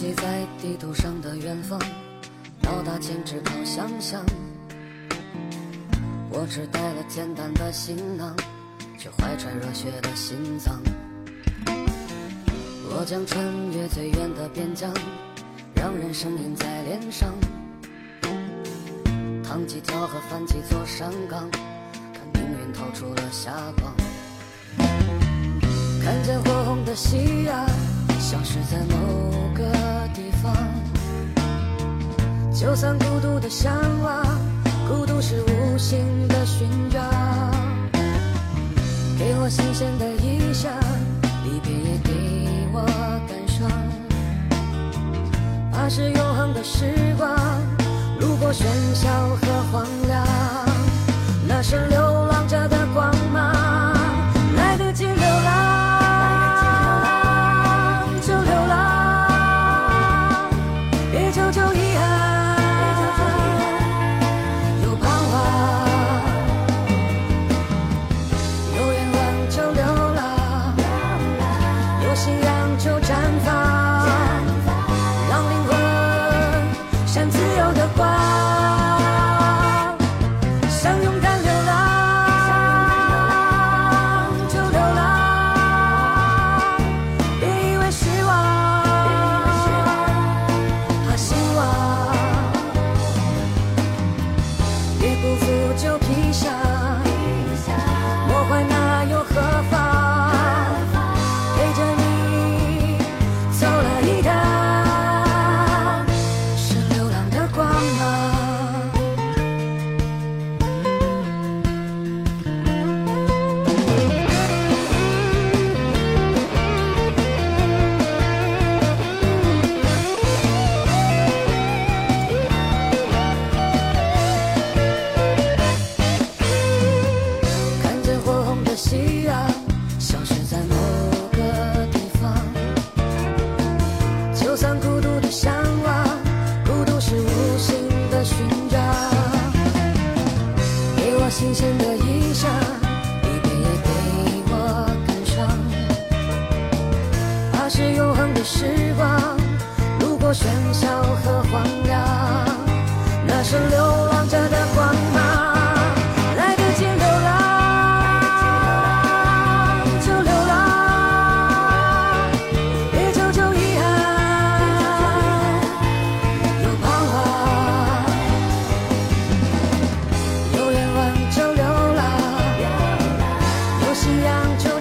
记在地图上的远方，到达前只靠想象。我只带了简单的行囊，却怀揣热血的心脏。我将穿越最远的边疆，让人生印在脸上。趟几条河，翻几座山岗，看命运透出了霞光。看见火红的夕阳，消失在某个地方。就算孤独的向往，孤独是无形的寻找。给我新鲜的意象，离别也给我感伤。怕是永恒的时光，路过喧嚣和荒凉，那是流时光路过喧嚣和荒凉那是流浪者的光芒来得及流浪就流浪别旧求遗憾有彷徨有愿望就流浪有信仰就